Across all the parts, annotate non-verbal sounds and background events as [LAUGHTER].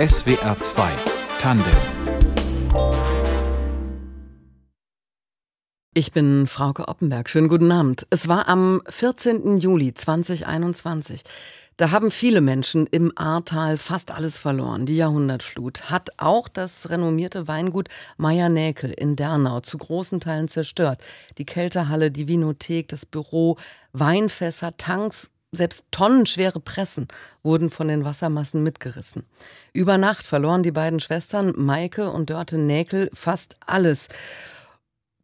SWR 2 Tandem Ich bin Frauke Oppenberg. Schönen guten Abend. Es war am 14. Juli 2021. Da haben viele Menschen im Ahrtal fast alles verloren. Die Jahrhundertflut hat auch das renommierte Weingut Meier-Näkel in Dernau zu großen Teilen zerstört. Die Kältehalle, die Vinothek, das Büro, Weinfässer, Tanks, selbst tonnenschwere Pressen wurden von den Wassermassen mitgerissen. Über Nacht verloren die beiden Schwestern Maike und Dörte Näkel fast alles.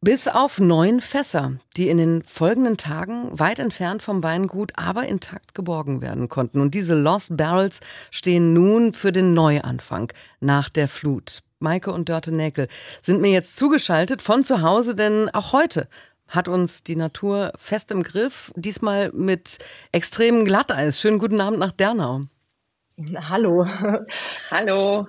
Bis auf neun Fässer, die in den folgenden Tagen weit entfernt vom Weingut, aber intakt geborgen werden konnten. Und diese Lost Barrels stehen nun für den Neuanfang nach der Flut. Maike und Dörte Näkel sind mir jetzt zugeschaltet von zu Hause, denn auch heute hat uns die Natur fest im Griff, diesmal mit extremem Glatteis. Schönen guten Abend nach Dernau. Hallo. [LAUGHS] Hallo.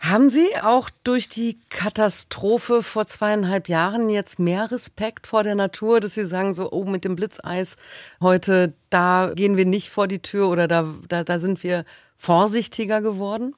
Haben Sie auch durch die Katastrophe vor zweieinhalb Jahren jetzt mehr Respekt vor der Natur, dass Sie sagen, so, oh, mit dem Blitzeis heute, da gehen wir nicht vor die Tür oder da, da, da sind wir vorsichtiger geworden?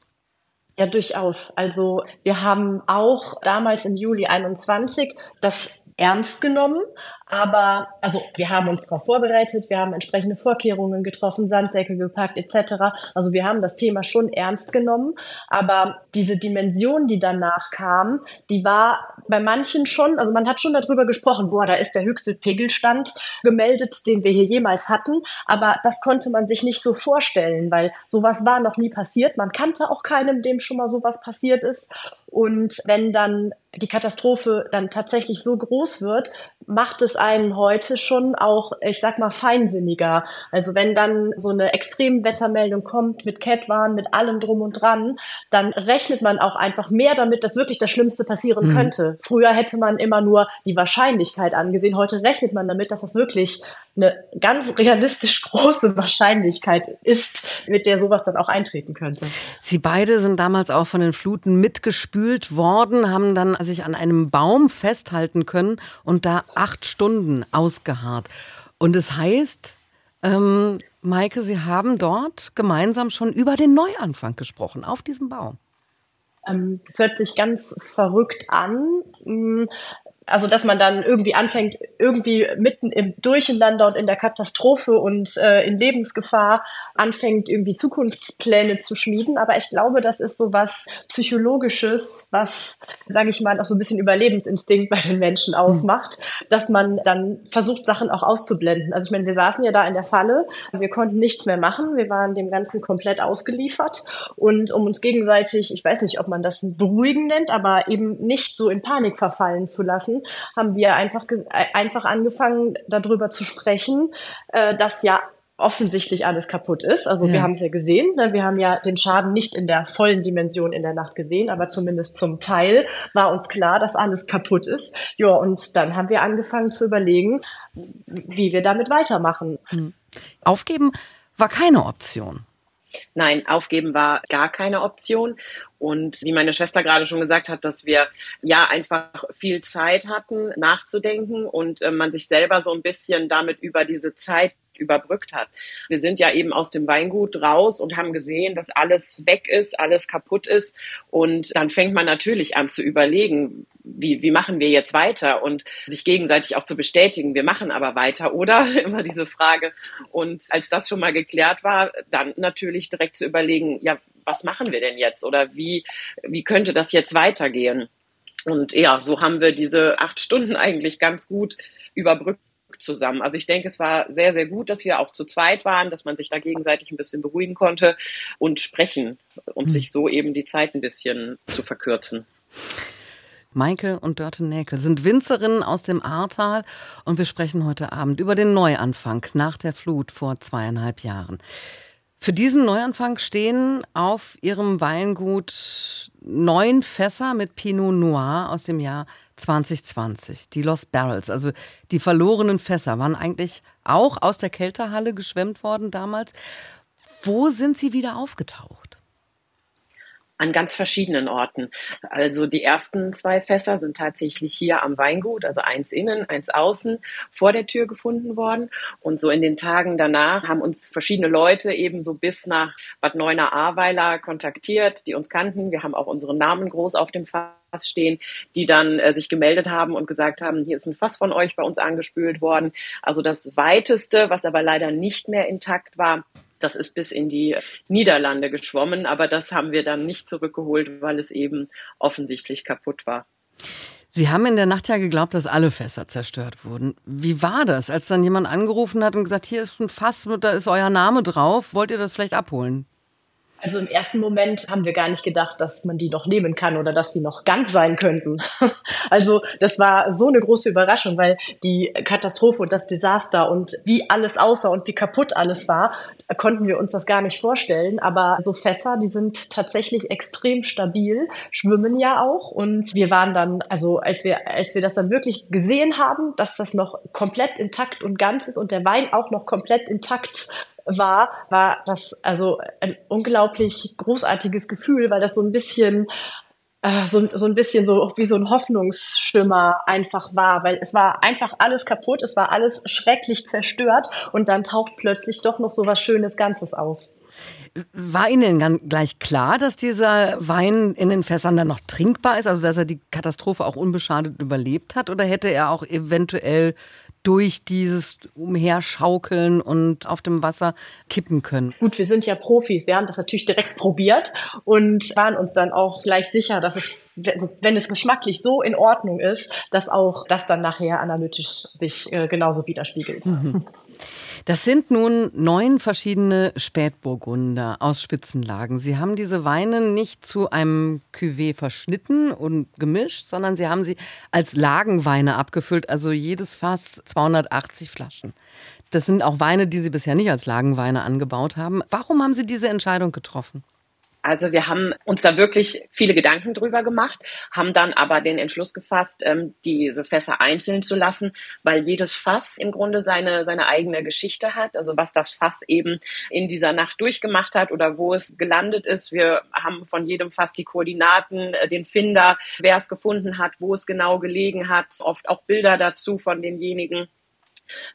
Ja, durchaus. Also wir haben auch damals im Juli 21 das ernst genommen. Aber also wir haben uns darauf vorbereitet, wir haben entsprechende Vorkehrungen getroffen, Sandsäcke gepackt etc. Also wir haben das Thema schon ernst genommen. Aber diese Dimension, die danach kam, die war bei manchen schon, also man hat schon darüber gesprochen, boah, da ist der höchste Pegelstand gemeldet, den wir hier jemals hatten. Aber das konnte man sich nicht so vorstellen, weil sowas war noch nie passiert. Man kannte auch keinem, dem schon mal sowas passiert ist. Und wenn dann die Katastrophe dann tatsächlich so groß wird, macht es einen heute schon auch, ich sag mal, feinsinniger. Also wenn dann so eine Extremwettermeldung kommt mit Catwarn, mit allem drum und dran, dann rechnet man auch einfach mehr damit, dass wirklich das Schlimmste passieren mhm. könnte. Früher hätte man immer nur die Wahrscheinlichkeit angesehen. Heute rechnet man damit, dass das wirklich eine ganz realistisch [LAUGHS] große Wahrscheinlichkeit ist, mit der sowas dann auch eintreten könnte. Sie beide sind damals auch von den Fluten mitgespült worden, haben dann sich an einem Baum festhalten können und da acht Stunden ausgeharrt. Und es heißt, ähm, Maike, Sie haben dort gemeinsam schon über den Neuanfang gesprochen, auf diesem Baum. Ähm, es hört sich ganz verrückt an. Also dass man dann irgendwie anfängt, irgendwie mitten im Durcheinander und in der Katastrophe und äh, in Lebensgefahr anfängt, irgendwie Zukunftspläne zu schmieden. Aber ich glaube, das ist so was Psychologisches, was, sage ich mal, auch so ein bisschen Überlebensinstinkt bei den Menschen ausmacht, dass man dann versucht, Sachen auch auszublenden. Also ich meine, wir saßen ja da in der Falle, wir konnten nichts mehr machen, wir waren dem Ganzen komplett ausgeliefert und um uns gegenseitig, ich weiß nicht, ob man das beruhigen nennt, aber eben nicht so in Panik verfallen zu lassen, haben wir einfach, äh, einfach angefangen, darüber zu sprechen, äh, dass ja offensichtlich alles kaputt ist. Also ja. wir haben es ja gesehen. Ne? Wir haben ja den Schaden nicht in der vollen Dimension in der Nacht gesehen, aber zumindest zum Teil war uns klar, dass alles kaputt ist. Ja, und dann haben wir angefangen zu überlegen, wie wir damit weitermachen. Hm. Aufgeben war keine Option. Nein, aufgeben war gar keine Option. Und wie meine Schwester gerade schon gesagt hat, dass wir ja einfach viel Zeit hatten, nachzudenken und äh, man sich selber so ein bisschen damit über diese Zeit überbrückt hat. Wir sind ja eben aus dem Weingut raus und haben gesehen, dass alles weg ist, alles kaputt ist. Und dann fängt man natürlich an zu überlegen, wie, wie machen wir jetzt weiter und sich gegenseitig auch zu bestätigen, wir machen aber weiter, oder? [LAUGHS] Immer diese Frage. Und als das schon mal geklärt war, dann natürlich direkt zu überlegen, ja, was machen wir denn jetzt oder wie, wie könnte das jetzt weitergehen? Und ja, so haben wir diese acht Stunden eigentlich ganz gut überbrückt zusammen. Also ich denke, es war sehr, sehr gut, dass wir auch zu zweit waren, dass man sich da gegenseitig ein bisschen beruhigen konnte und sprechen, um mhm. sich so eben die Zeit ein bisschen zu verkürzen. Maike und Dörte Näkel sind Winzerinnen aus dem Ahrtal und wir sprechen heute Abend über den Neuanfang nach der Flut vor zweieinhalb Jahren. Für diesen Neuanfang stehen auf ihrem Weingut neun Fässer mit Pinot Noir aus dem Jahr 2020. Die Lost Barrels, also die verlorenen Fässer, waren eigentlich auch aus der Kälterhalle geschwemmt worden damals. Wo sind sie wieder aufgetaucht? An ganz verschiedenen Orten. Also die ersten zwei Fässer sind tatsächlich hier am Weingut, also eins innen, eins außen, vor der Tür gefunden worden. Und so in den Tagen danach haben uns verschiedene Leute eben so bis nach Bad Neuenahr-Ahrweiler kontaktiert, die uns kannten. Wir haben auch unseren Namen groß auf dem Fass stehen, die dann äh, sich gemeldet haben und gesagt haben, hier ist ein Fass von euch bei uns angespült worden. Also das weiteste, was aber leider nicht mehr intakt war, das ist bis in die Niederlande geschwommen, aber das haben wir dann nicht zurückgeholt, weil es eben offensichtlich kaputt war. Sie haben in der Nacht ja geglaubt, dass alle Fässer zerstört wurden. Wie war das, als dann jemand angerufen hat und gesagt, hier ist ein Fass, da ist euer Name drauf, wollt ihr das vielleicht abholen? Also im ersten Moment haben wir gar nicht gedacht, dass man die noch nehmen kann oder dass die noch ganz sein könnten. [LAUGHS] Also das war so eine große Überraschung, weil die Katastrophe und das Desaster und wie alles aussah und wie kaputt alles war, konnten wir uns das gar nicht vorstellen. Aber so Fässer, die sind tatsächlich extrem stabil, schwimmen ja auch. Und wir waren dann, also als wir, als wir das dann wirklich gesehen haben, dass das noch komplett intakt und ganz ist und der Wein auch noch komplett intakt war, war das also ein unglaublich großartiges Gefühl, weil das so ein bisschen äh, so, so ein bisschen so wie so ein Hoffnungsschimmer einfach war, weil es war einfach alles kaputt, es war alles schrecklich zerstört und dann taucht plötzlich doch noch so was Schönes Ganzes auf. War Ihnen dann gleich klar, dass dieser Wein in den Fässern dann noch trinkbar ist, also dass er die Katastrophe auch unbeschadet überlebt hat, oder hätte er auch eventuell durch dieses Umherschaukeln und auf dem Wasser kippen können. Gut, wir sind ja Profis. Wir haben das natürlich direkt probiert und waren uns dann auch gleich sicher, dass es, wenn es geschmacklich so in Ordnung ist, dass auch das dann nachher analytisch sich äh, genauso widerspiegelt. Mhm. Das sind nun neun verschiedene Spätburgunder aus Spitzenlagen. Sie haben diese Weine nicht zu einem Cuvée verschnitten und gemischt, sondern Sie haben sie als Lagenweine abgefüllt, also jedes Fass 280 Flaschen. Das sind auch Weine, die Sie bisher nicht als Lagenweine angebaut haben. Warum haben Sie diese Entscheidung getroffen? Also wir haben uns da wirklich viele Gedanken drüber gemacht, haben dann aber den Entschluss gefasst, ähm, diese Fässer einzeln zu lassen, weil jedes Fass im Grunde seine, seine eigene Geschichte hat. Also was das Fass eben in dieser Nacht durchgemacht hat oder wo es gelandet ist. Wir haben von jedem Fass die Koordinaten, äh, den Finder, wer es gefunden hat, wo es genau gelegen hat, oft auch Bilder dazu von denjenigen.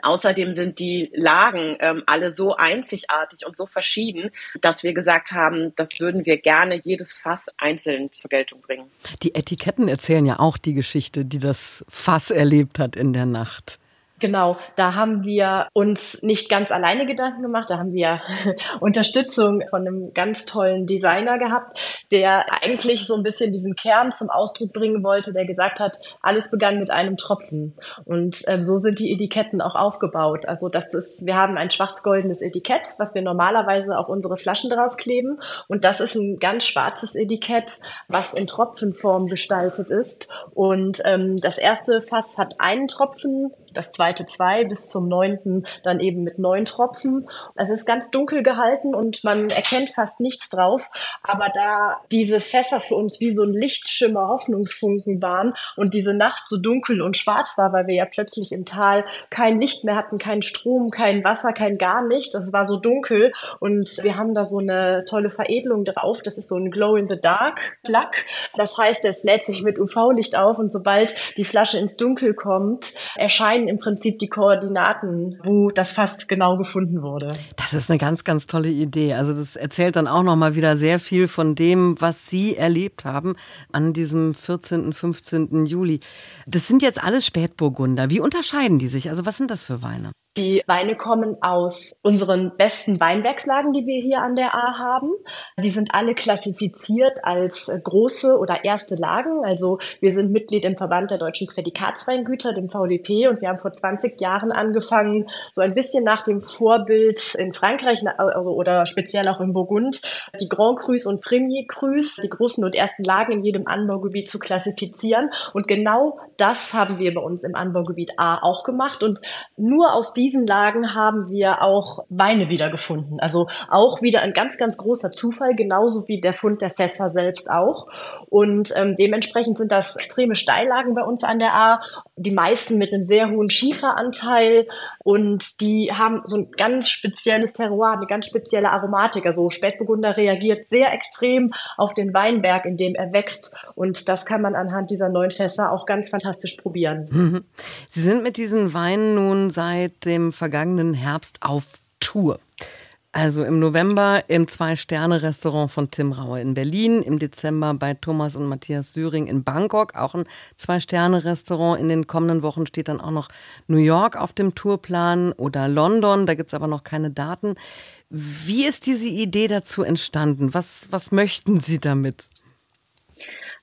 Außerdem sind die Lagen ähm, alle so einzigartig und so verschieden, dass wir gesagt haben, das würden wir gerne jedes Fass einzeln zur Geltung bringen. Die Etiketten erzählen ja auch die Geschichte, die das Fass erlebt hat in der Nacht. Genau, da haben wir uns nicht ganz alleine Gedanken gemacht, da haben wir [LAUGHS] Unterstützung von einem ganz tollen Designer gehabt, der eigentlich so ein bisschen diesen Kern zum Ausdruck bringen wollte, der gesagt hat, alles begann mit einem Tropfen. Und äh, so sind die Etiketten auch aufgebaut. Also das ist, wir haben ein schwarz-goldenes Etikett, was wir normalerweise auf unsere Flaschen draufkleben. Und das ist ein ganz schwarzes Etikett, was in Tropfenform gestaltet ist. Und ähm, das erste Fass hat einen Tropfen, das zweite zwei bis zum neunten dann eben mit neun Tropfen. Es ist ganz dunkel gehalten und man erkennt fast nichts drauf. Aber da diese Fässer für uns wie so ein Lichtschimmer Hoffnungsfunken waren und diese Nacht so dunkel und schwarz war, weil wir ja plötzlich im Tal kein Licht mehr hatten, keinen Strom, kein Wasser, kein gar nichts. Es war so dunkel und wir haben da so eine tolle Veredelung drauf. Das ist so ein Glow in the Dark Plug. Das heißt, es lädt sich mit UV-Licht auf und sobald die Flasche ins Dunkel kommt, erscheinen im Prinzip die Koordinaten, wo das Fass genau gefunden wurde. Das ist eine ganz, ganz tolle Idee. Also das erzählt dann auch noch mal wieder sehr viel von dem, was Sie erlebt haben an diesem 14., 15. Juli. Das sind jetzt alles Spätburgunder. Wie unterscheiden die sich? Also was sind das für Weine? Die Weine kommen aus unseren besten Weinbergslagen, die wir hier an der A haben. Die sind alle klassifiziert als große oder erste Lagen. Also wir sind Mitglied im Verband der deutschen Prädikatsweingüter, dem VDP, und wir haben vor 20 Jahren angefangen, so ein bisschen nach dem Vorbild in Frankreich, also oder speziell auch in Burgund, die Grand Crus und Premier Crus, die großen und ersten Lagen in jedem Anbaugebiet zu klassifizieren. Und genau das haben wir bei uns im Anbaugebiet A auch gemacht. Und nur aus diesen Lagen haben wir auch Weine wiedergefunden. Also auch wieder ein ganz, ganz großer Zufall, genauso wie der Fund der Fässer selbst auch. Und ähm, dementsprechend sind das extreme Steillagen bei uns an der A. die meisten mit einem sehr hohen Schieferanteil und die haben so ein ganz spezielles Terroir, eine ganz spezielle Aromatik. Also Spätburgunder reagiert sehr extrem auf den Weinberg, in dem er wächst und das kann man anhand dieser neuen Fässer auch ganz fantastisch probieren. Mhm. Sie sind mit diesen Weinen nun seit dem vergangenen Herbst auf Tour. Also im November im Zwei-Sterne-Restaurant von Tim Raue in Berlin, im Dezember bei Thomas und Matthias Syring in Bangkok, auch ein Zwei-Sterne-Restaurant. In den kommenden Wochen steht dann auch noch New York auf dem Tourplan oder London, da gibt es aber noch keine Daten. Wie ist diese Idee dazu entstanden? Was, was möchten Sie damit?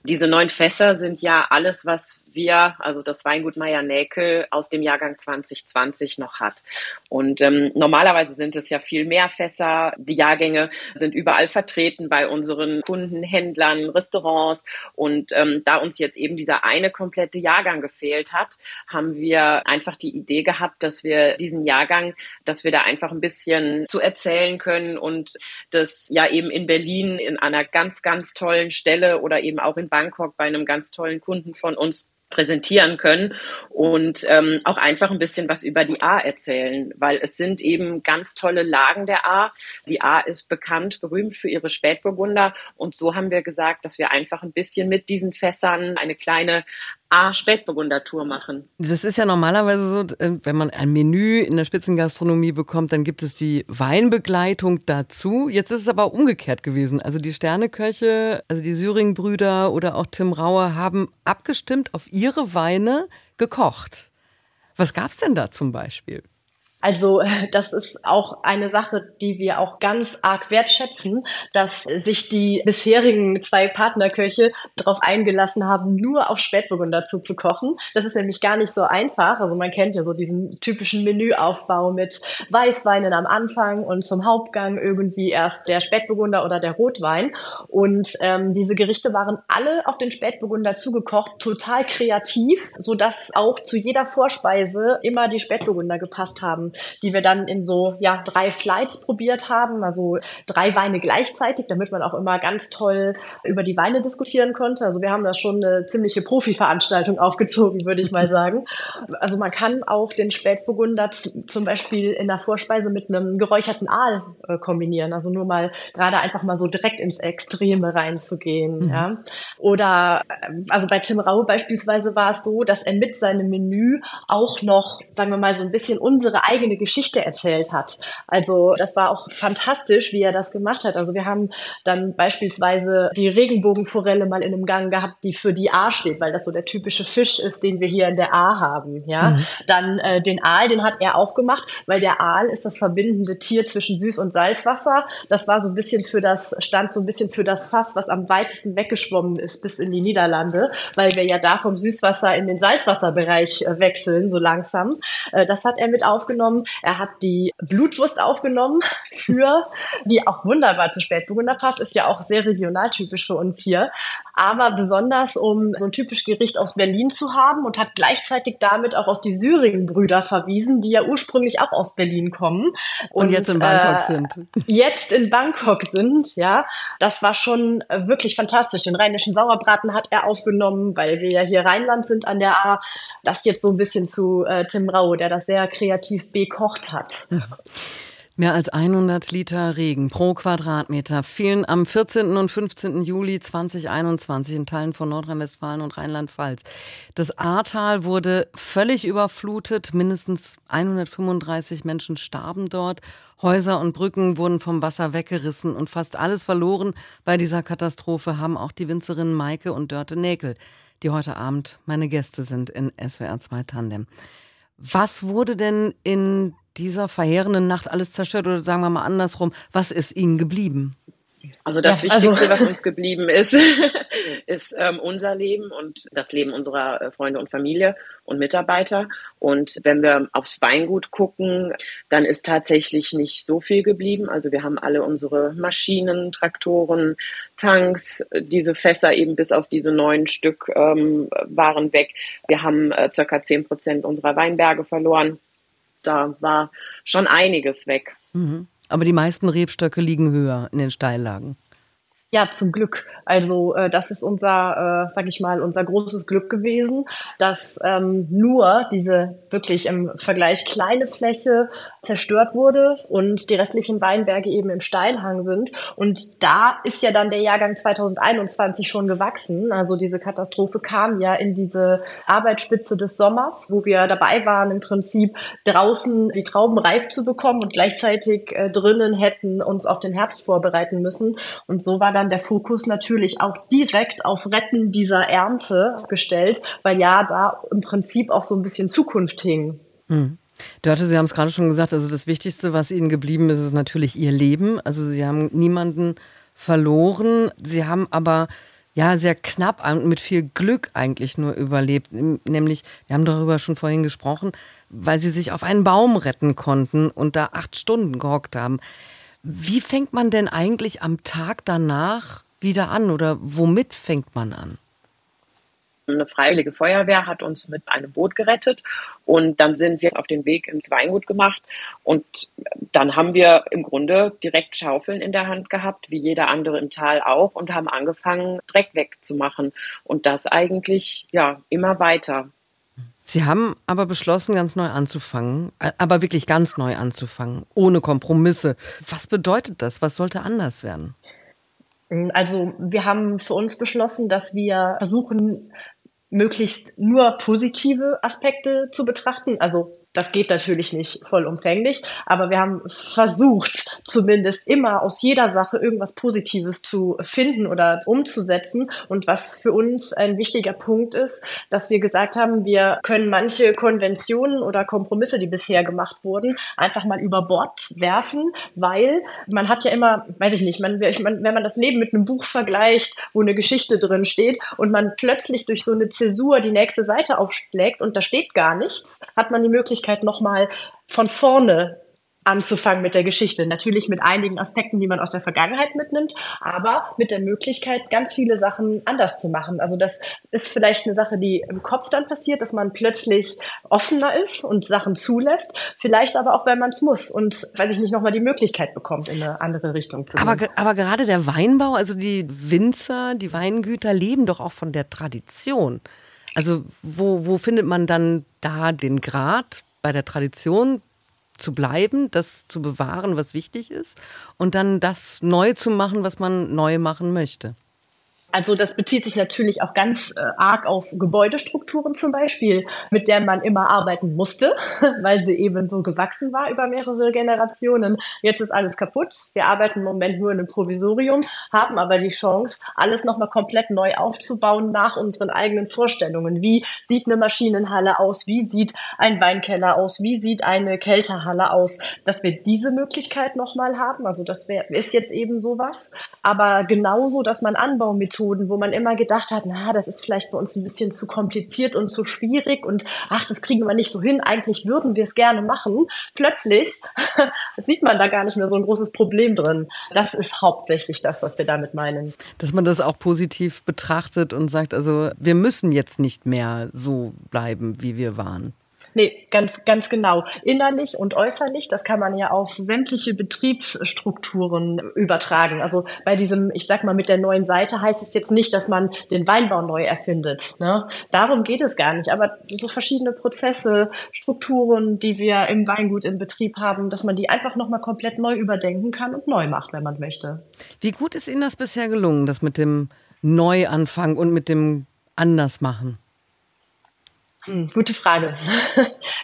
Diese neun Fässer sind ja alles, was wir, also das Weingut Meier Näkel aus dem Jahrgang 2020 noch hat. Und ähm, normalerweise sind es ja viel mehr Fässer. Die Jahrgänge sind überall vertreten bei unseren Kunden, Händlern, Restaurants. Und ähm, da uns jetzt eben dieser eine komplette Jahrgang gefehlt hat, haben wir einfach die Idee gehabt, dass wir diesen Jahrgang, dass wir da einfach ein bisschen zu erzählen können und das ja eben in Berlin in einer ganz, ganz tollen Stelle oder eben auch in Bangkok bei einem ganz tollen Kunden von uns präsentieren können und ähm, auch einfach ein bisschen was über die A erzählen, weil es sind eben ganz tolle Lagen der A. Die A ist bekannt, berühmt für ihre Spätburgunder und so haben wir gesagt, dass wir einfach ein bisschen mit diesen Fässern eine kleine A Spätburgunder-Tour machen. Das ist ja normalerweise so, äh, wenn man ein Menü in der Spitzengastronomie bekommt, dann gibt es die Weinbegleitung dazu. Jetzt ist es aber umgekehrt gewesen. Also die Sterneköche, also die Syring-Brüder oder auch Tim Rauer haben abgestimmt auf ihre Weine gekocht. Was gab's denn da zum Beispiel? Also [LAUGHS] das ist auch eine Sache, die wir auch ganz arg wertschätzen, dass sich die bisherigen zwei Partnerköche darauf eingelassen haben, nur auf Spätburgunder zuzukochen. Das ist nämlich gar nicht so einfach. Also man kennt ja so diesen typischen Menüaufbau mit Weißweinen am Anfang und zum Hauptgang irgendwie erst der Spätburgunder oder der Rotwein. Und ähm, diese Gerichte waren alle auf den Spätburgunder zugekocht, total kreativ, so dass auch zu jeder Vorspeise immer die Spätburgunder gepasst haben die wir dann in so ja drei Flights probiert haben, also drei Weine gleichzeitig, damit man auch immer ganz toll über die Weine diskutieren konnte. Also wir haben da schon eine ziemliche Profi-Veranstaltung aufgezogen, würde ich mal [LAUGHS] sagen. Also man kann auch den Spätburgunder zum Beispiel in der Vorspeise mit einem geräucherten Aal äh, kombinieren. Also nur mal gerade einfach mal so direkt ins Extreme reinzugehen. Mhm. Ja. Oder äh, also bei Tim Rau beispielsweise war es so, dass er mit seinem Menü auch noch, sagen wir mal, so ein bisschen unsere eigene eigene Geschichte erzählt hat. Also das war auch fantastisch, wie er das gemacht hat. Also wir haben dann beispielsweise die Regenbogenforelle mal in einem Gang gehabt, die für die A steht, weil das so der typische Fisch ist, den wir hier in der A haben. Ja, mhm. dann äh, den Aal, den hat er auch gemacht, weil der Aal ist das verbindende Tier zwischen Süß- und Salzwasser. Das war so ein bisschen für das stand so ein bisschen für das Fass, was am weitesten weggeschwommen ist bis in die Niederlande, weil wir ja da vom Süßwasser in den Salzwasserbereich äh, wechseln so langsam. Äh, das hat er mit aufgenommen aufgenommen. Er hat die Blutwurst aufgenommen [LAUGHS] für, die auch wunderbar zu Spätburgunder passt, ist ja auch sehr regionaltypisch für uns hier. Aber besonders, um so ein typisch Gericht aus Berlin zu haben und hat gleichzeitig damit auch auf die Syringen-Brüder verwiesen, die ja ursprünglich auch aus Berlin kommen. Und, und jetzt in Bangkok äh, sind. Jetzt in Bangkok sind, ja. Das war schon wirklich fantastisch. Den rheinischen Sauerbraten hat er aufgenommen, weil wir ja hier Rheinland sind an der A. Das jetzt so ein bisschen zu äh, Tim Rau, der das sehr kreativ bekocht hat. Mehr als 100 Liter Regen pro Quadratmeter fielen am 14. und 15. Juli 2021 in Teilen von Nordrhein-Westfalen und Rheinland-Pfalz. Das Ahrtal wurde völlig überflutet. Mindestens 135 Menschen starben dort. Häuser und Brücken wurden vom Wasser weggerissen und fast alles verloren. Bei dieser Katastrophe haben auch die Winzerinnen Maike und Dörte Näkel, die heute Abend meine Gäste sind in SWR 2 Tandem. Was wurde denn in dieser verheerenden Nacht alles zerstört oder sagen wir mal andersrum, was ist Ihnen geblieben? Also das ja, Wichtigste, also was uns geblieben ist, [LAUGHS] ist ähm, unser Leben und das Leben unserer äh, Freunde und Familie und Mitarbeiter. Und wenn wir aufs Weingut gucken, dann ist tatsächlich nicht so viel geblieben. Also wir haben alle unsere Maschinen, Traktoren, Tanks, diese Fässer eben bis auf diese neun Stück ähm, waren weg. Wir haben äh, circa zehn Prozent unserer Weinberge verloren. Da war schon einiges weg. Mhm. Aber die meisten Rebstöcke liegen höher in den Steillagen. Ja, zum Glück. Also äh, das ist unser, äh, sag ich mal, unser großes Glück gewesen, dass ähm, nur diese wirklich im Vergleich kleine Fläche zerstört wurde und die restlichen Weinberge eben im Steilhang sind. Und da ist ja dann der Jahrgang 2021 schon gewachsen. Also diese Katastrophe kam ja in diese Arbeitsspitze des Sommers, wo wir dabei waren, im Prinzip draußen die Trauben reif zu bekommen und gleichzeitig äh, drinnen hätten uns auf den Herbst vorbereiten müssen. Und so war dann der Fokus natürlich auch direkt auf Retten dieser Ernte gestellt, weil ja da im Prinzip auch so ein bisschen Zukunft hing. Hm. Dörte, Sie haben es gerade schon gesagt, also das Wichtigste, was Ihnen geblieben ist, ist natürlich Ihr Leben. Also Sie haben niemanden verloren. Sie haben aber ja sehr knapp und mit viel Glück eigentlich nur überlebt. Nämlich, wir haben darüber schon vorhin gesprochen, weil Sie sich auf einen Baum retten konnten und da acht Stunden gehockt haben. Wie fängt man denn eigentlich am Tag danach wieder an oder womit fängt man an? Eine freiwillige Feuerwehr hat uns mit einem Boot gerettet und dann sind wir auf den Weg ins Weingut gemacht und dann haben wir im Grunde direkt Schaufeln in der Hand gehabt, wie jeder andere im Tal auch und haben angefangen, Dreck wegzumachen und das eigentlich ja immer weiter. Sie haben aber beschlossen, ganz neu anzufangen, aber wirklich ganz neu anzufangen, ohne Kompromisse. Was bedeutet das? Was sollte anders werden? Also wir haben für uns beschlossen, dass wir versuchen, möglichst nur positive Aspekte zu betrachten. Also das geht natürlich nicht vollumfänglich, aber wir haben versucht, zumindest immer aus jeder Sache irgendwas Positives zu finden oder umzusetzen. Und was für uns ein wichtiger Punkt ist, dass wir gesagt haben, wir können manche Konventionen oder Kompromisse, die bisher gemacht wurden, einfach mal über Bord werfen, weil man hat ja immer, weiß ich nicht, man, wenn man das Leben mit einem Buch vergleicht, wo eine Geschichte drin steht und man plötzlich durch so eine Zäsur die nächste Seite aufschlägt und da steht gar nichts, hat man die Möglichkeit, Möglichkeit, nochmal von vorne anzufangen mit der Geschichte. Natürlich mit einigen Aspekten, die man aus der Vergangenheit mitnimmt, aber mit der Möglichkeit, ganz viele Sachen anders zu machen. Also das ist vielleicht eine Sache, die im Kopf dann passiert, dass man plötzlich offener ist und Sachen zulässt. Vielleicht aber auch, wenn man es muss und, weiß ich nicht, nochmal die Möglichkeit bekommt, in eine andere Richtung zu gehen. Aber, aber gerade der Weinbau, also die Winzer, die Weingüter leben doch auch von der Tradition. Also wo, wo findet man dann da den Grad bei der Tradition zu bleiben, das zu bewahren, was wichtig ist, und dann das neu zu machen, was man neu machen möchte? Also das bezieht sich natürlich auch ganz äh, arg auf Gebäudestrukturen zum Beispiel, mit der man immer arbeiten musste, [LAUGHS] weil sie eben so gewachsen war über mehrere Generationen. Jetzt ist alles kaputt. Wir arbeiten im Moment nur in einem Provisorium, haben aber die Chance, alles nochmal komplett neu aufzubauen nach unseren eigenen Vorstellungen. Wie sieht eine Maschinenhalle aus? Wie sieht ein Weinkeller aus? Wie sieht eine Kälterhalle aus? Dass wir diese Möglichkeit nochmal haben. Also das wär, ist jetzt eben sowas. Aber genauso, dass man Anbaumethoden Methoden, wo man immer gedacht hat, na, das ist vielleicht bei uns ein bisschen zu kompliziert und zu schwierig und ach, das kriegen wir nicht so hin. Eigentlich würden wir es gerne machen. Plötzlich [LAUGHS] sieht man da gar nicht mehr so ein großes Problem drin. Das ist hauptsächlich das, was wir damit meinen. Dass man das auch positiv betrachtet und sagt, also wir müssen jetzt nicht mehr so bleiben, wie wir waren. Nee, ganz, ganz genau. Innerlich und äußerlich, das kann man ja auf sämtliche Betriebsstrukturen übertragen. Also bei diesem, ich sag mal, mit der neuen Seite heißt es jetzt nicht, dass man den Weinbau neu erfindet. Ne? Darum geht es gar nicht. Aber so verschiedene Prozesse, Strukturen, die wir im Weingut im Betrieb haben, dass man die einfach nochmal komplett neu überdenken kann und neu macht, wenn man möchte. Wie gut ist Ihnen das bisher gelungen, das mit dem Neuanfang und mit dem Andersmachen? Hm, gute Frage. [LAUGHS]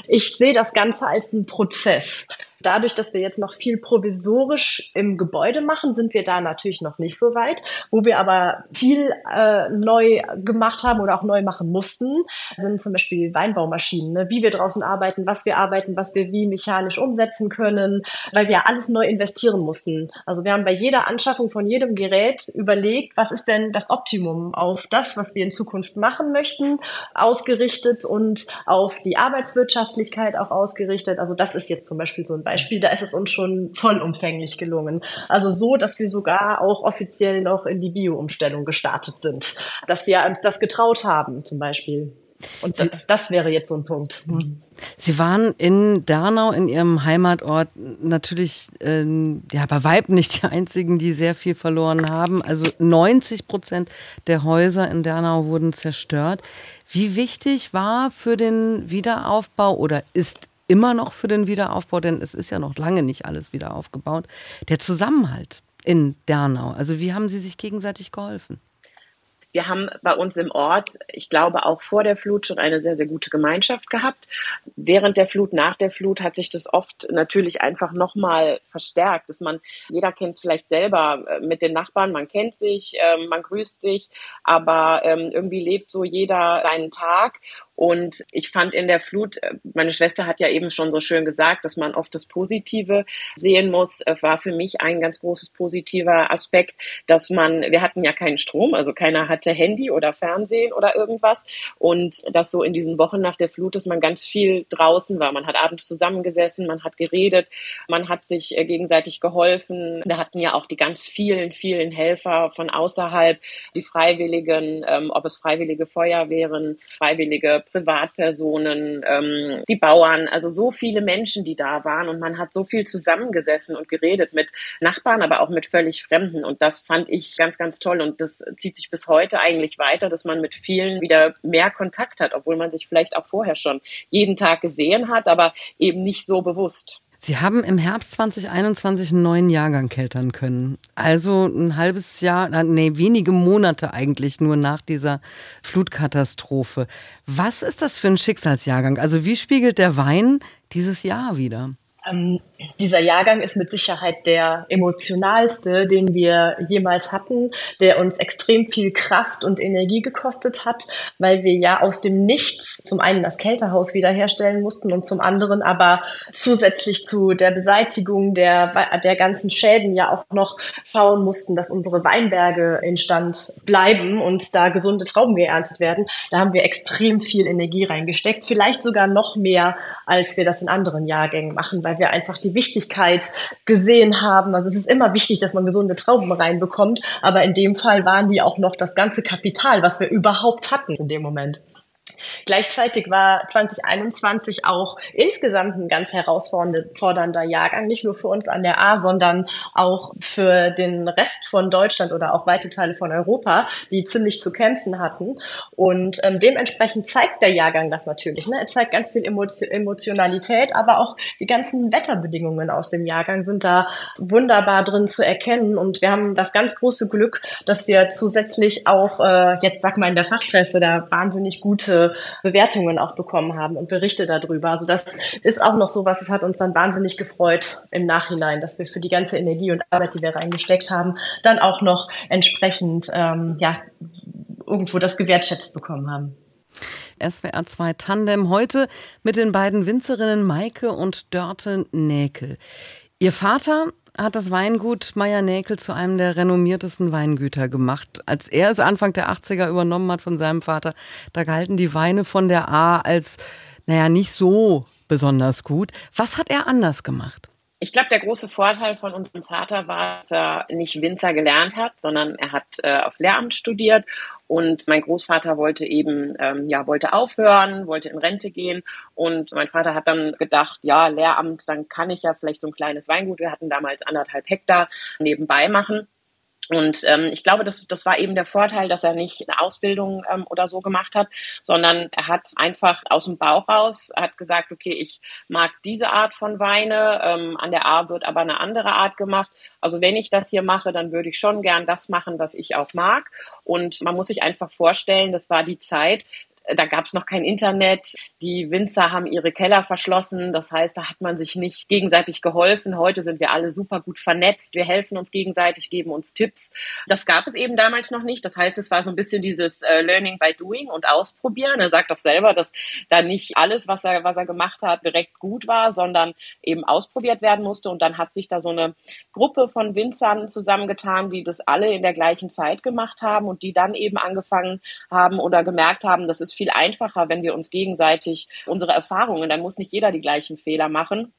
Ich sehe das Ganze als einen Prozess. Dadurch, dass wir jetzt noch viel provisorisch im Gebäude machen, sind wir da natürlich noch nicht so weit. Wo wir aber viel äh, neu gemacht haben oder auch neu machen mussten, sind zum Beispiel Weinbaumaschinen, ne? wie wir draußen arbeiten, was wir arbeiten, was wir wie mechanisch umsetzen können, weil wir alles neu investieren mussten. Also wir haben bei jeder Anschaffung von jedem Gerät überlegt, was ist denn das Optimum auf das, was wir in Zukunft machen möchten, ausgerichtet und auf die Arbeitswirtschaftlichkeit auch ausgerichtet. Also das ist jetzt zum Beispiel so ein Beispiel, da ist es uns schon vollumfänglich gelungen. Also so, dass wir sogar auch offiziell noch in die Bio-Umstellung gestartet sind. Dass wir uns das getraut haben, zum Beispiel. Und Sie, das wäre jetzt so ein Punkt. Hm. Sie waren in Dernau, in Ihrem Heimatort, natürlich ähm, ja, bei Weib nicht die einzigen, die sehr viel verloren haben. Also 90 Prozent der Häuser in Dernau wurden zerstört. Wie wichtig war für den Wiederaufbau oder ist immer noch für den Wiederaufbau, denn es ist ja noch lange nicht alles wieder aufgebaut, der Zusammenhalt in Dernau? Also wie haben Sie sich gegenseitig geholfen? Wir haben bei uns im Ort, ich glaube auch vor der Flut schon eine sehr, sehr gute Gemeinschaft gehabt. Während der Flut, nach der Flut hat sich das oft natürlich einfach nochmal verstärkt, dass man, jeder kennt es vielleicht selber äh, mit den Nachbarn, man kennt sich, ähm, man grüßt sich, aber ähm, irgendwie lebt so jeder seinen Tag und ich fand in der Flut, äh, meine Schwester hat ja eben schon so schön gesagt, dass man oft das Positive sehen muss. Es war für mich ein ganz großes positiver Aspekt, dass man, wir hatten ja keinen Strom, also keiner hatte Handy oder Fernsehen oder irgendwas. Und dass so in diesen Wochen nach der Flut, dass man ganz viel draußen war. Man hat abends zusammengesessen, man hat geredet, man hat sich äh, gegenseitig geholfen. Wir hatten ja auch die ganz vielen, vielen Helfer von außerhalb, die Freiwilligen, ähm, ob es freiwillige Feuerwehren, freiwillige Privatpersonen, ähm, die Bauern, also so viele Menschen, die da waren. Und man hat so viel zusammengesessen und geredet mit Nachbarn, aber auch mit völlig Fremden. Und das fand ich ganz, ganz toll. Und das zieht sich bis heute eigentlich weiter, dass man mit vielen wieder mehr Kontakt hat, obwohl man sich vielleicht auch vorher schon jeden Tag gesehen hat, aber eben nicht so bewusst. Sie haben im Herbst 2021 einen neuen Jahrgang keltern können. Also ein halbes Jahr, nee, wenige Monate eigentlich nur nach dieser Flutkatastrophe. Was ist das für ein Schicksalsjahrgang? Also wie spiegelt der Wein dieses Jahr wieder? Ähm, dieser Jahrgang ist mit Sicherheit der emotionalste, den wir jemals hatten, der uns extrem viel Kraft und Energie gekostet hat, weil wir ja aus dem Nichts zum einen das Kältehaus wiederherstellen mussten und zum anderen aber zusätzlich zu der Beseitigung der, der ganzen Schäden ja auch noch schauen mussten, dass unsere Weinberge instand bleiben und da gesunde Trauben geerntet werden. Da haben wir extrem viel Energie reingesteckt, vielleicht sogar noch mehr, als wir das in anderen Jahrgängen machen, weil wir einfach die Wichtigkeit gesehen haben. Also es ist immer wichtig, dass man gesunde Trauben reinbekommt, aber in dem Fall waren die auch noch das ganze Kapital, was wir überhaupt hatten in dem Moment. Gleichzeitig war 2021 auch insgesamt ein ganz herausfordernder Jahrgang, nicht nur für uns an der A, sondern auch für den Rest von Deutschland oder auch weite Teile von Europa, die ziemlich zu kämpfen hatten. Und ähm, dementsprechend zeigt der Jahrgang das natürlich. Ne? Er zeigt ganz viel Emotionalität, aber auch die ganzen Wetterbedingungen aus dem Jahrgang sind da wunderbar drin zu erkennen. Und wir haben das ganz große Glück, dass wir zusätzlich auch, äh, jetzt sag mal in der Fachpresse, da wahnsinnig gute Bewertungen auch bekommen haben und Berichte darüber. Also das ist auch noch so was, es hat uns dann wahnsinnig gefreut im Nachhinein, dass wir für die ganze Energie und Arbeit, die wir reingesteckt haben, dann auch noch entsprechend ähm, ja, irgendwo das gewertschätzt bekommen haben. SWR 2 Tandem heute mit den beiden Winzerinnen Maike und Dörte Näkel. Ihr Vater hat das Weingut Meier-Näkel zu einem der renommiertesten Weingüter gemacht. Als er es Anfang der 80er übernommen hat von seinem Vater, da galten die Weine von der A als, naja, nicht so besonders gut. Was hat er anders gemacht? Ich glaube, der große Vorteil von unserem Vater war, dass er nicht Winzer gelernt hat, sondern er hat äh, auf Lehramt studiert. Und mein Großvater wollte eben, ähm, ja, wollte aufhören, wollte in Rente gehen. Und mein Vater hat dann gedacht, ja, Lehramt, dann kann ich ja vielleicht so ein kleines Weingut, wir hatten damals anderthalb Hektar, nebenbei machen. Und ähm, ich glaube, das, das war eben der Vorteil, dass er nicht eine Ausbildung ähm, oder so gemacht hat, sondern er hat einfach aus dem Bauch raus, hat gesagt, okay, ich mag diese Art von Weine, ähm, an der A wird aber eine andere Art gemacht. Also wenn ich das hier mache, dann würde ich schon gern das machen, was ich auch mag. Und man muss sich einfach vorstellen, das war die Zeit, da gab es noch kein Internet. Die Winzer haben ihre Keller verschlossen. Das heißt, da hat man sich nicht gegenseitig geholfen. Heute sind wir alle super gut vernetzt. Wir helfen uns gegenseitig, geben uns Tipps. Das gab es eben damals noch nicht. Das heißt, es war so ein bisschen dieses äh, Learning by Doing und Ausprobieren. Er sagt doch selber, dass da nicht alles, was er, was er gemacht hat, direkt gut war, sondern eben ausprobiert werden musste. Und dann hat sich da so eine Gruppe von Winzern zusammengetan, die das alle in der gleichen Zeit gemacht haben und die dann eben angefangen haben oder gemerkt haben, das ist viel einfacher, wenn wir uns gegenseitig unsere Erfahrungen, dann muss nicht jeder die gleichen Fehler machen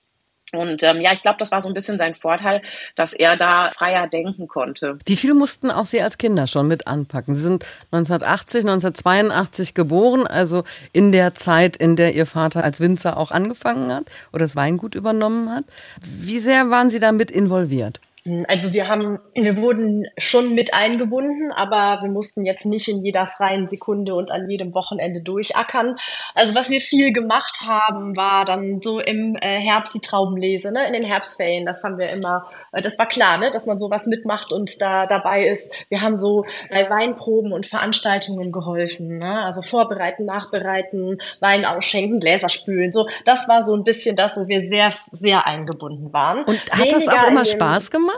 Und ähm, ja, ich glaube, das war so ein bisschen sein Vorteil, dass er da freier denken konnte. Wie viel mussten auch Sie als Kinder schon mit anpacken? Sie sind 1980, 1982 geboren, also in der Zeit, in der Ihr Vater als Winzer auch angefangen hat oder das Weingut übernommen hat. Wie sehr waren Sie damit involviert? Also wir haben, wir wurden schon mit eingebunden, aber wir mussten jetzt nicht in jeder freien Sekunde und an jedem Wochenende durchackern. Also was wir viel gemacht haben, war dann so im äh, Herbst die Traubenlese, ne, in den Herbstferien. Das haben wir immer, äh, das war klar, ne, dass man sowas mitmacht und da dabei ist. Wir haben so bei Weinproben und Veranstaltungen geholfen, ne, also vorbereiten, nachbereiten, Wein ausschenken, Gläser spülen. So, das war so ein bisschen das, wo wir sehr, sehr eingebunden waren. Und hat Weniger das auch immer Spaß gemacht?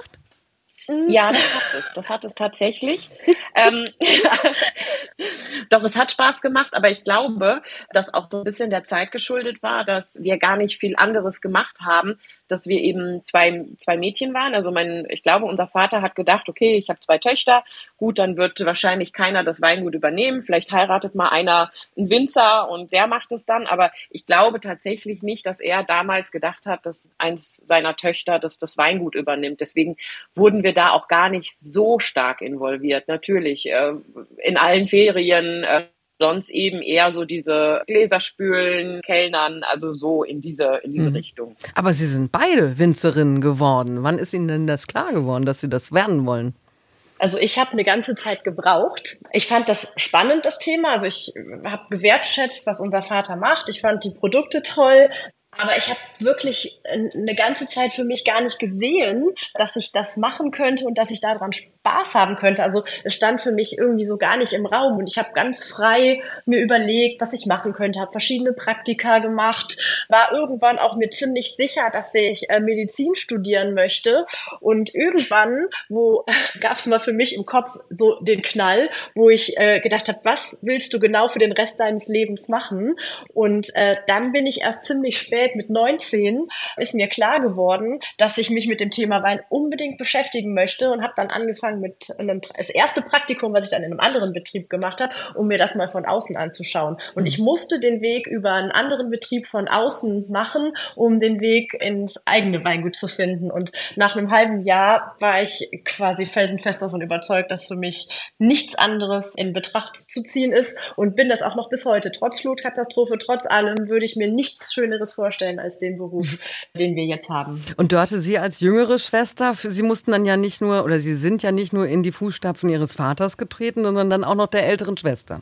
Mhm. Ja, das hat es. Das hat es tatsächlich. ähm, [LAUGHS] doch, es hat Spaß gemacht, aber ich glaube, dass auch so ein bisschen der Zeit geschuldet war, dass wir gar nicht viel anderes gemacht haben, dass wir eben zwei, zwei Mädchen waren. Also mein, ich glaube, unser Vater hat gedacht, okay, ich habe zwei Töchter, gut, dann wird wahrscheinlich keiner das Weingut übernehmen. Vielleicht heiratet mal einer einen Winzer und der macht es dann. Aber ich glaube tatsächlich nicht, dass er damals gedacht hat, dass eins seiner Töchter das, das Weingut übernimmt. Deswegen wurden wir da auch gar nicht so stark involviert. Natürlich, äh, in allen Ferien. Äh, sonst eben eher so diese Gläserspülen, Kellnern, also so in diese, in diese mhm. Richtung. Aber Sie sind beide Winzerinnen geworden. Wann ist Ihnen denn das klar geworden, dass Sie das werden wollen? Also ich habe eine ganze Zeit gebraucht. Ich fand das spannend, das Thema. Also ich habe gewertschätzt, was unser Vater macht. Ich fand die Produkte toll. Aber ich habe wirklich eine ganze Zeit für mich gar nicht gesehen, dass ich das machen könnte und dass ich daran Spaß haben könnte. Also es stand für mich irgendwie so gar nicht im Raum und ich habe ganz frei mir überlegt, was ich machen könnte, habe verschiedene Praktika gemacht, war irgendwann auch mir ziemlich sicher, dass ich äh, Medizin studieren möchte und irgendwann, wo [LAUGHS] gab es mal für mich im Kopf so den Knall, wo ich äh, gedacht habe, was willst du genau für den Rest deines Lebens machen? Und äh, dann bin ich erst ziemlich spät mit 19 ist mir klar geworden, dass ich mich mit dem Thema Wein unbedingt beschäftigen möchte und habe dann angefangen angefangen mit einem, das erste Praktikum, was ich dann in einem anderen Betrieb gemacht habe, um mir das mal von außen anzuschauen. Und ich musste den Weg über einen anderen Betrieb von außen machen, um den Weg ins eigene Weingut zu finden. Und nach einem halben Jahr war ich quasi felsenfest davon überzeugt, dass für mich nichts anderes in Betracht zu ziehen ist und bin das auch noch bis heute. Trotz Flutkatastrophe, trotz allem würde ich mir nichts Schöneres vorstellen als den Beruf, [LAUGHS] den wir jetzt haben. Und hatte Sie als jüngere Schwester, Sie mussten dann ja nicht nur, oder Sie sind ja nicht nur in die Fußstapfen ihres Vaters getreten, sondern dann auch noch der älteren Schwester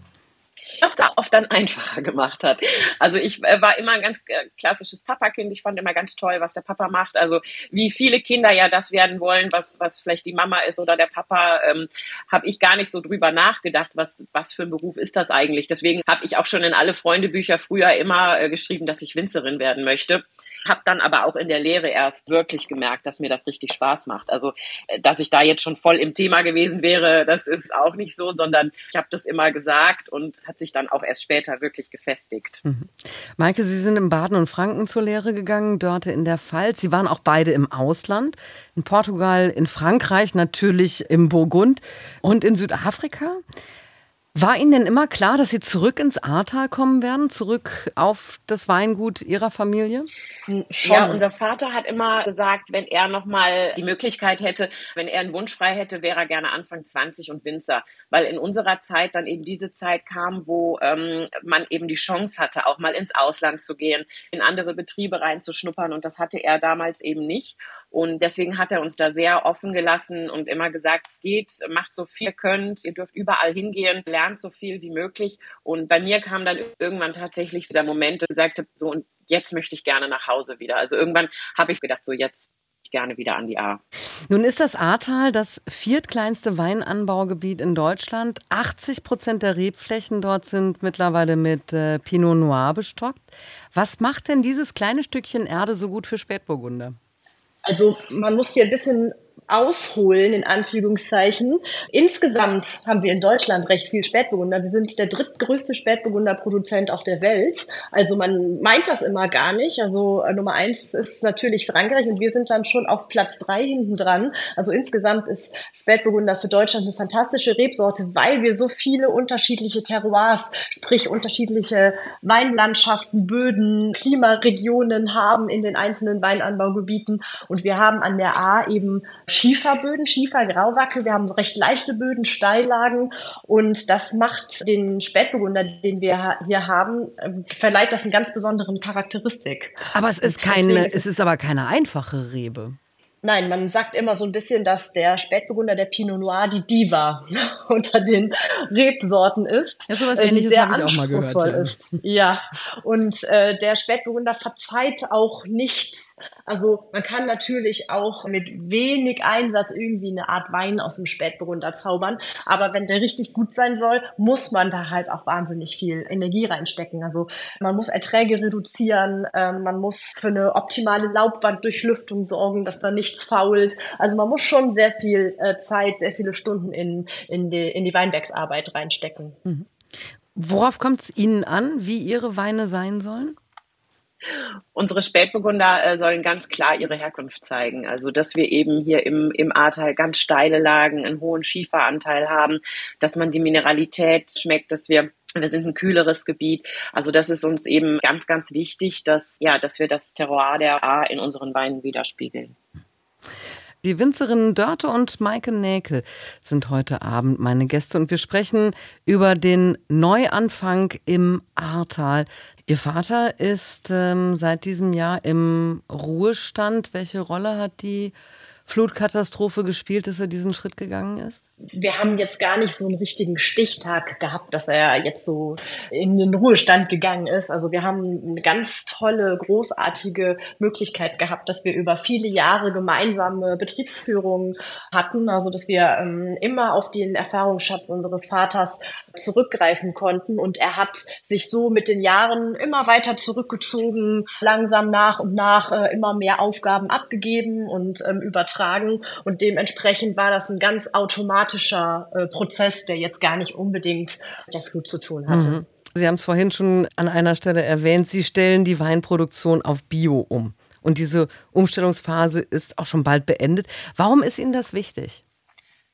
was da oft dann einfacher gemacht hat. Also ich äh, war immer ein ganz äh, klassisches Papakind. Ich fand immer ganz toll, was der Papa macht. Also wie viele Kinder ja das werden wollen, was, was vielleicht die Mama ist oder der Papa, ähm, habe ich gar nicht so drüber nachgedacht, was, was für ein Beruf ist das eigentlich. Deswegen habe ich auch schon in alle Freundebücher früher immer äh, geschrieben, dass ich Winzerin werden möchte. Habe dann aber auch in der Lehre erst wirklich gemerkt, dass mir das richtig Spaß macht. Also, äh, dass ich da jetzt schon voll im Thema gewesen wäre, das ist auch nicht so, sondern ich habe das immer gesagt und es hat sich dann auch erst später wirklich gefestigt. Mhm. Maike, Sie sind in Baden und Franken zur Lehre gegangen, dort in der Pfalz. Sie waren auch beide im Ausland, in Portugal, in Frankreich, natürlich im Burgund und in Südafrika. War Ihnen denn immer klar, dass Sie zurück ins Ahrtal kommen werden, zurück auf das Weingut Ihrer Familie? Schon. Ja, unser Vater hat immer gesagt, wenn er nochmal die Möglichkeit hätte, wenn er einen Wunsch frei hätte, wäre er gerne Anfang 20 und Winzer. Weil in unserer Zeit dann eben diese Zeit kam, wo ähm, man eben die Chance hatte, auch mal ins Ausland zu gehen, in andere Betriebe reinzuschnuppern. Und das hatte er damals eben nicht. Und deswegen hat er uns da sehr offen gelassen und immer gesagt, geht, macht so viel ihr könnt, ihr dürft überall hingehen, lernt so viel wie möglich. Und bei mir kam dann irgendwann tatsächlich dieser Moment, dass ich sagte, so und jetzt möchte ich gerne nach Hause wieder. Also irgendwann habe ich gedacht, so jetzt gerne wieder an die A. Nun ist das Ahrtal das viertkleinste Weinanbaugebiet in Deutschland. 80 Prozent der Rebflächen dort sind mittlerweile mit äh, Pinot Noir bestockt. Was macht denn dieses kleine Stückchen Erde so gut für Spätburgunder? Also man muss hier ein bisschen ausholen, in Anführungszeichen. Insgesamt haben wir in Deutschland recht viel Spätburgunder. Wir sind der drittgrößte Spätburgunder-Produzent auf der Welt. Also man meint das immer gar nicht. Also äh, Nummer eins ist natürlich Frankreich und wir sind dann schon auf Platz drei hinten dran. Also insgesamt ist Spätburgunder für Deutschland eine fantastische Rebsorte, weil wir so viele unterschiedliche Terroirs, sprich unterschiedliche Weinlandschaften, Böden, Klimaregionen haben in den einzelnen Weinanbaugebieten. Und wir haben an der A eben Schieferböden, Schiefer-Grauwackel. Wir haben recht leichte Böden, Steillagen und das macht den Spätburgunder, den wir hier haben, ähm, verleiht das einen ganz besonderen Charakteristik. Aber es ist keine, es ist aber keine einfache Rebe. Nein, man sagt immer so ein bisschen, dass der Spätburgunder, der Pinot Noir, die Diva [LAUGHS] unter den Rebsorten ist. Ja, sowas äh, ähnliches habe ich auch mal gehört. Ja. Ist. ja, und äh, der Spätburgunder verzeiht auch nichts. Also man kann natürlich auch mit wenig Einsatz irgendwie eine Art Wein aus dem Spätburgunder zaubern. Aber wenn der richtig gut sein soll, muss man da halt auch wahnsinnig viel Energie reinstecken. Also man muss Erträge reduzieren, äh, man muss für eine optimale Laubwanddurchlüftung sorgen, dass da nicht nichts fault. Also man muss schon sehr viel äh, Zeit, sehr viele Stunden in, in, die, in die Weinbergsarbeit reinstecken. Mhm. Worauf kommt es Ihnen an, wie Ihre Weine sein sollen? Unsere Spätburgunder äh, sollen ganz klar ihre Herkunft zeigen. Also, dass wir eben hier im, im Ahrtal ganz steile Lagen, einen hohen Schieferanteil haben, dass man die Mineralität schmeckt, dass wir wir sind ein kühleres Gebiet. Also das ist uns eben ganz, ganz wichtig, dass, ja, dass wir das Terroir der A in unseren Weinen widerspiegeln. Die Winzerinnen Dörte und Maike Näkel sind heute Abend meine Gäste und wir sprechen über den Neuanfang im Ahrtal. Ihr Vater ist ähm, seit diesem Jahr im Ruhestand. Welche Rolle hat die Flutkatastrophe gespielt, dass er diesen Schritt gegangen ist? wir haben jetzt gar nicht so einen richtigen Stichtag gehabt, dass er jetzt so in den Ruhestand gegangen ist. Also wir haben eine ganz tolle, großartige Möglichkeit gehabt, dass wir über viele Jahre gemeinsame Betriebsführung hatten. Also dass wir ähm, immer auf den Erfahrungsschatz unseres Vaters zurückgreifen konnten. Und er hat sich so mit den Jahren immer weiter zurückgezogen, langsam nach und nach äh, immer mehr Aufgaben abgegeben und ähm, übertragen. Und dementsprechend war das ein ganz automatisch automatischer äh, Prozess, der jetzt gar nicht unbedingt mit der Flut zu tun hatte. Mhm. Sie haben es vorhin schon an einer Stelle erwähnt, Sie stellen die Weinproduktion auf Bio um. Und diese Umstellungsphase ist auch schon bald beendet. Warum ist Ihnen das wichtig?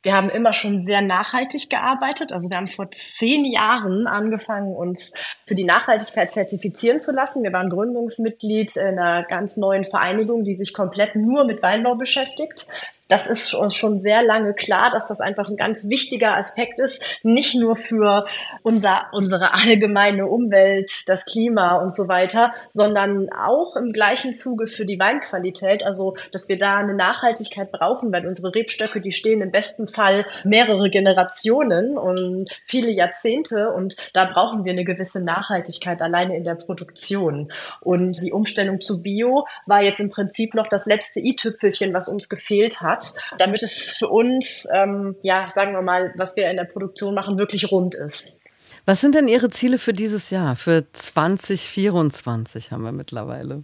Wir haben immer schon sehr nachhaltig gearbeitet. Also wir haben vor zehn Jahren angefangen, uns für die Nachhaltigkeit zertifizieren zu lassen. Wir waren Gründungsmitglied in einer ganz neuen Vereinigung, die sich komplett nur mit Weinbau beschäftigt das ist uns schon sehr lange klar, dass das einfach ein ganz wichtiger Aspekt ist, nicht nur für unser, unsere allgemeine Umwelt, das Klima und so weiter, sondern auch im gleichen Zuge für die Weinqualität. Also, dass wir da eine Nachhaltigkeit brauchen, weil unsere Rebstöcke, die stehen im besten Fall mehrere Generationen und viele Jahrzehnte und da brauchen wir eine gewisse Nachhaltigkeit alleine in der Produktion. Und die Umstellung zu Bio war jetzt im Prinzip noch das letzte i-Tüpfelchen, was uns gefehlt hat hat, damit es für uns, ähm, ja, sagen wir mal, was wir in der Produktion machen, wirklich rund ist. Was sind denn Ihre Ziele für dieses Jahr? Für 2024 haben wir mittlerweile.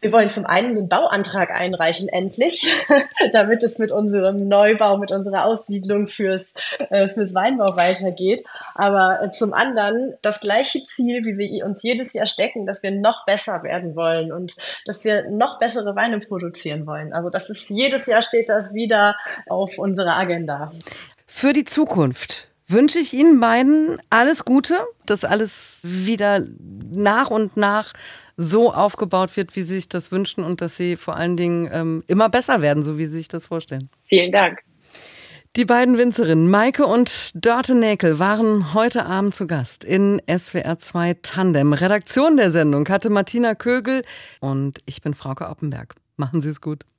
Wir wollen zum einen den Bauantrag einreichen, endlich, [LAUGHS] damit es mit unserem Neubau, mit unserer Aussiedlung fürs, äh, fürs Weinbau weitergeht. Aber äh, zum anderen das gleiche Ziel, wie wir uns jedes Jahr stecken, dass wir noch besser werden wollen und dass wir noch bessere Weine produzieren wollen. Also das ist jedes Jahr steht das wieder auf unserer Agenda. Für die Zukunft wünsche ich Ihnen beiden alles Gute, dass alles wieder nach und nach so aufgebaut wird, wie Sie sich das wünschen und dass Sie vor allen Dingen ähm, immer besser werden, so wie Sie sich das vorstellen. Vielen Dank. Die beiden Winzerinnen Maike und Dörte Näkel waren heute Abend zu Gast in SWR 2 Tandem. Redaktion der Sendung hatte Martina Kögel und ich bin Frauke Oppenberg. Machen Sie es gut.